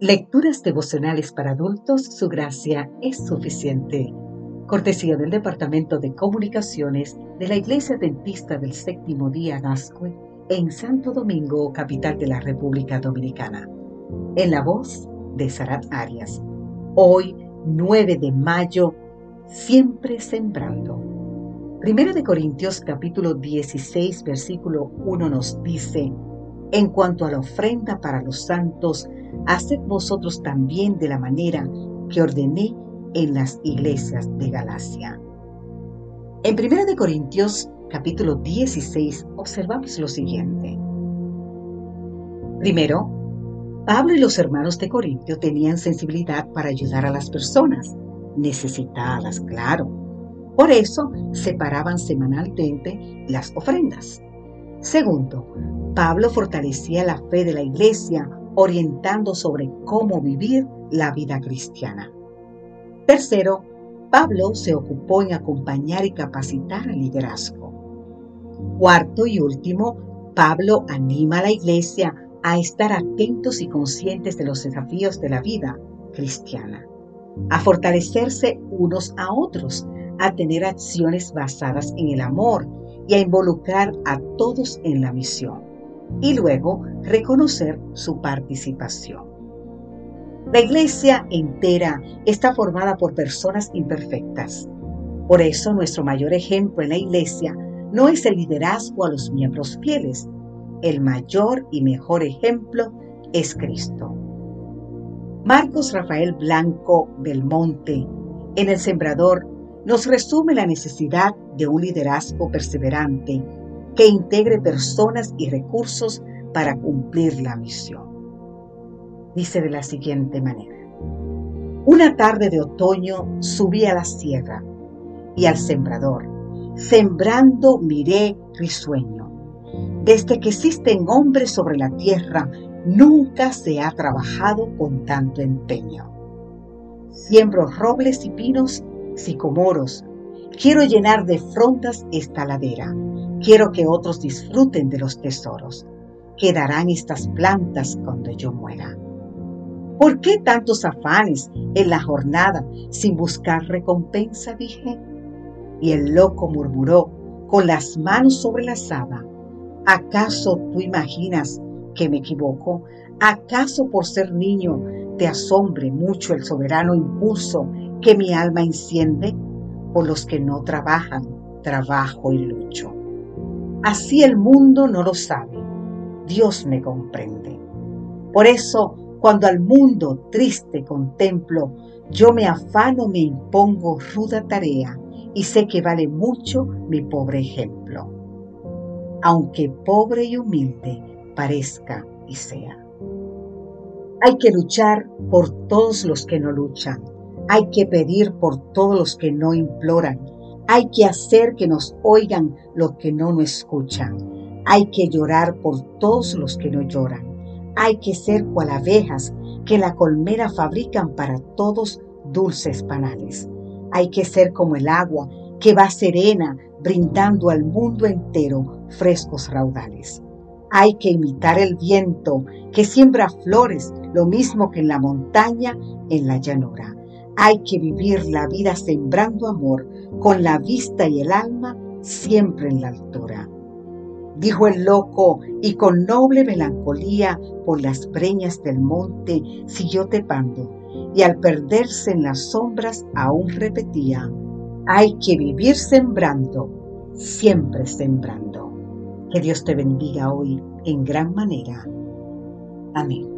Lecturas devocionales para adultos, su gracia es suficiente. Cortesía del Departamento de Comunicaciones de la Iglesia Dentista del Séptimo Día Gascue en Santo Domingo, capital de la República Dominicana. En la voz de Sarat Arias. Hoy, 9 de mayo, siempre sembrando. Primero de Corintios capítulo 16, versículo 1 nos dice, en cuanto a la ofrenda para los santos, haced vosotros también de la manera que ordené en las iglesias de Galacia. En 1 de Corintios capítulo 16 observamos lo siguiente. Primero, Pablo y los hermanos de Corintio tenían sensibilidad para ayudar a las personas necesitadas, claro. Por eso separaban semanalmente las ofrendas. Segundo, Pablo fortalecía la fe de la iglesia orientando sobre cómo vivir la vida cristiana. Tercero, Pablo se ocupó en acompañar y capacitar al liderazgo. Cuarto y último, Pablo anima a la iglesia a estar atentos y conscientes de los desafíos de la vida cristiana, a fortalecerse unos a otros, a tener acciones basadas en el amor y a involucrar a todos en la misión y luego reconocer su participación. La iglesia entera está formada por personas imperfectas. Por eso nuestro mayor ejemplo en la iglesia no es el liderazgo a los miembros fieles. El mayor y mejor ejemplo es Cristo. Marcos Rafael Blanco Belmonte, en El Sembrador, nos resume la necesidad de un liderazgo perseverante que integre personas y recursos para cumplir la misión. Dice de la siguiente manera. Una tarde de otoño subí a la sierra y al sembrador. Sembrando miré risueño. Desde que existen hombres sobre la tierra, nunca se ha trabajado con tanto empeño. Siembro robles y pinos, sicomoros. Quiero llenar de frondas esta ladera Quiero que otros disfruten de los tesoros. Quedarán estas plantas cuando yo muera. ¿Por qué tantos afanes en la jornada sin buscar recompensa? dije. Y el loco murmuró con las manos sobre la saba. ¿Acaso tú imaginas que me equivoco? ¿Acaso por ser niño te asombre mucho el soberano impulso que mi alma enciende? Por los que no trabajan, trabajo y lucho. Así el mundo no lo sabe. Dios me comprende. Por eso, cuando al mundo triste contemplo, yo me afano, me impongo ruda tarea y sé que vale mucho mi pobre ejemplo. Aunque pobre y humilde parezca y sea. Hay que luchar por todos los que no luchan. Hay que pedir por todos los que no imploran hay que hacer que nos oigan los que no nos escuchan. Hay que llorar por todos los que no lloran. Hay que ser cual abejas que la colmena fabrican para todos dulces panales. Hay que ser como el agua que va serena brindando al mundo entero frescos raudales. Hay que imitar el viento que siembra flores, lo mismo que en la montaña, en la llanura. Hay que vivir la vida sembrando amor con la vista y el alma siempre en la altura. Dijo el loco y con noble melancolía por las breñas del monte siguió tepando y al perderse en las sombras aún repetía, hay que vivir sembrando, siempre sembrando. Que Dios te bendiga hoy en gran manera. Amén.